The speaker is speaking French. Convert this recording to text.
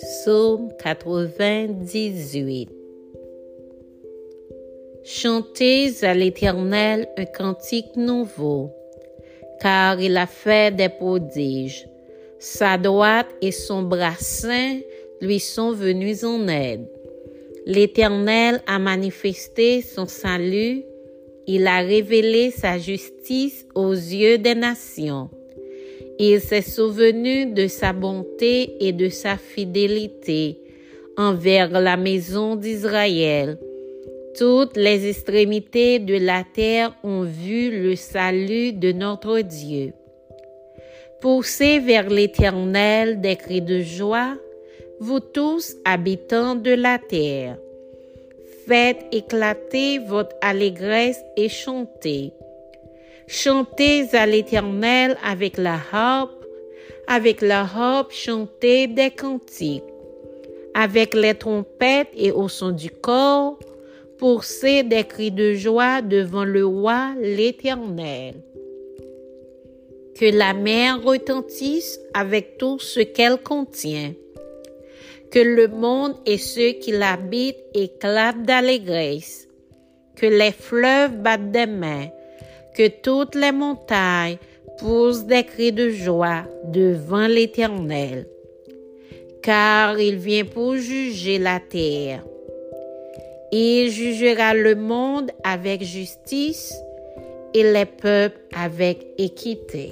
Psaume 98 Chantez à l'Éternel un cantique nouveau, car il a fait des prodiges. Sa droite et son bras saint lui sont venus en aide. L'Éternel a manifesté son salut, il a révélé sa justice aux yeux des nations. Il s'est souvenu de sa bonté et de sa fidélité envers la maison d'Israël. Toutes les extrémités de la terre ont vu le salut de notre Dieu. Poussez vers l'Éternel des cris de joie, vous tous habitants de la terre. Faites éclater votre allégresse et chantez. Chantez à l'Éternel avec la harpe, avec la harpe chantez des cantiques, avec les trompettes et au son du corps, poussez des cris de joie devant le roi l'Éternel. Que la mer retentisse avec tout ce qu'elle contient. Que le monde et ceux qui l'habitent éclatent d'allégresse, que les fleuves battent des mains, que toutes les montagnes poussent des cris de joie devant l'Éternel, car il vient pour juger la terre. Il jugera le monde avec justice et les peuples avec équité.